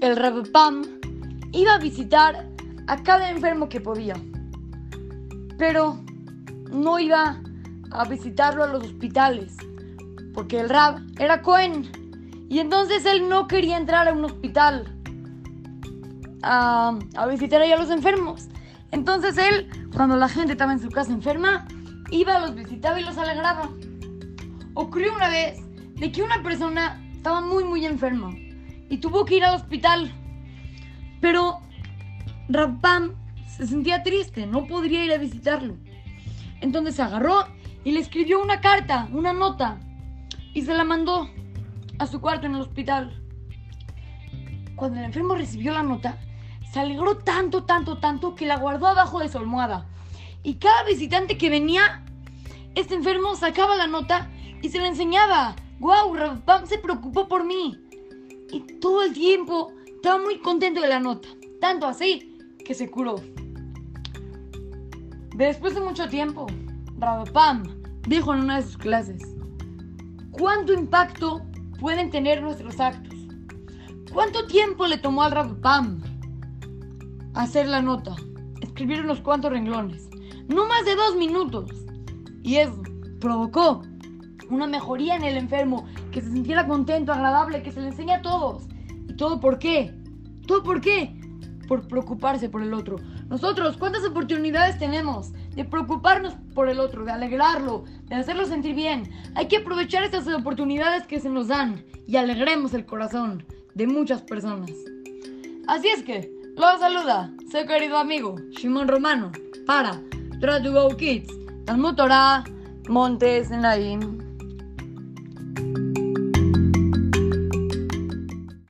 el Rabapam iba a visitar a cada enfermo que podía, pero no iba a visitarlo a los hospitales, porque el Rab era Cohen y entonces él no quería entrar a un hospital a, a visitar a los enfermos. Entonces él, cuando la gente estaba en su casa enferma, iba, los visitaba y los alegraba. Ocurrió una vez de que una persona estaba muy muy enferma y tuvo que ir al hospital. Pero Rabam se sentía triste, no podría ir a visitarlo. Entonces se agarró y le escribió una carta, una nota, y se la mandó a su cuarto en el hospital. Cuando el enfermo recibió la nota, se alegró tanto, tanto, tanto que la guardó abajo de su almohada. Y cada visitante que venía, este enfermo sacaba la nota y se la enseñaba. ¡Guau! Wow, se preocupó por mí. Y todo el tiempo estaba muy contento de la nota. Tanto así que se curó. Después de mucho tiempo, Rabapam dijo en una de sus clases, ¿cuánto impacto pueden tener nuestros actos? ¿Cuánto tiempo le tomó al Rabapam hacer la nota? Escribir unos cuantos renglones. No más de dos minutos. Y eso provocó una mejoría en el enfermo, que se sintiera contento, agradable, que se le enseñe a todos. ¿Y todo por qué? ¿Todo por qué? Por preocuparse por el otro. Nosotros, ¿cuántas oportunidades tenemos de preocuparnos por el otro, de alegrarlo, de hacerlo sentir bien? Hay que aprovechar estas oportunidades que se nos dan y alegremos el corazón de muchas personas. Así es que, lo saluda su querido amigo Shimon Romano para Try Kids, Talmud Torah, Montes.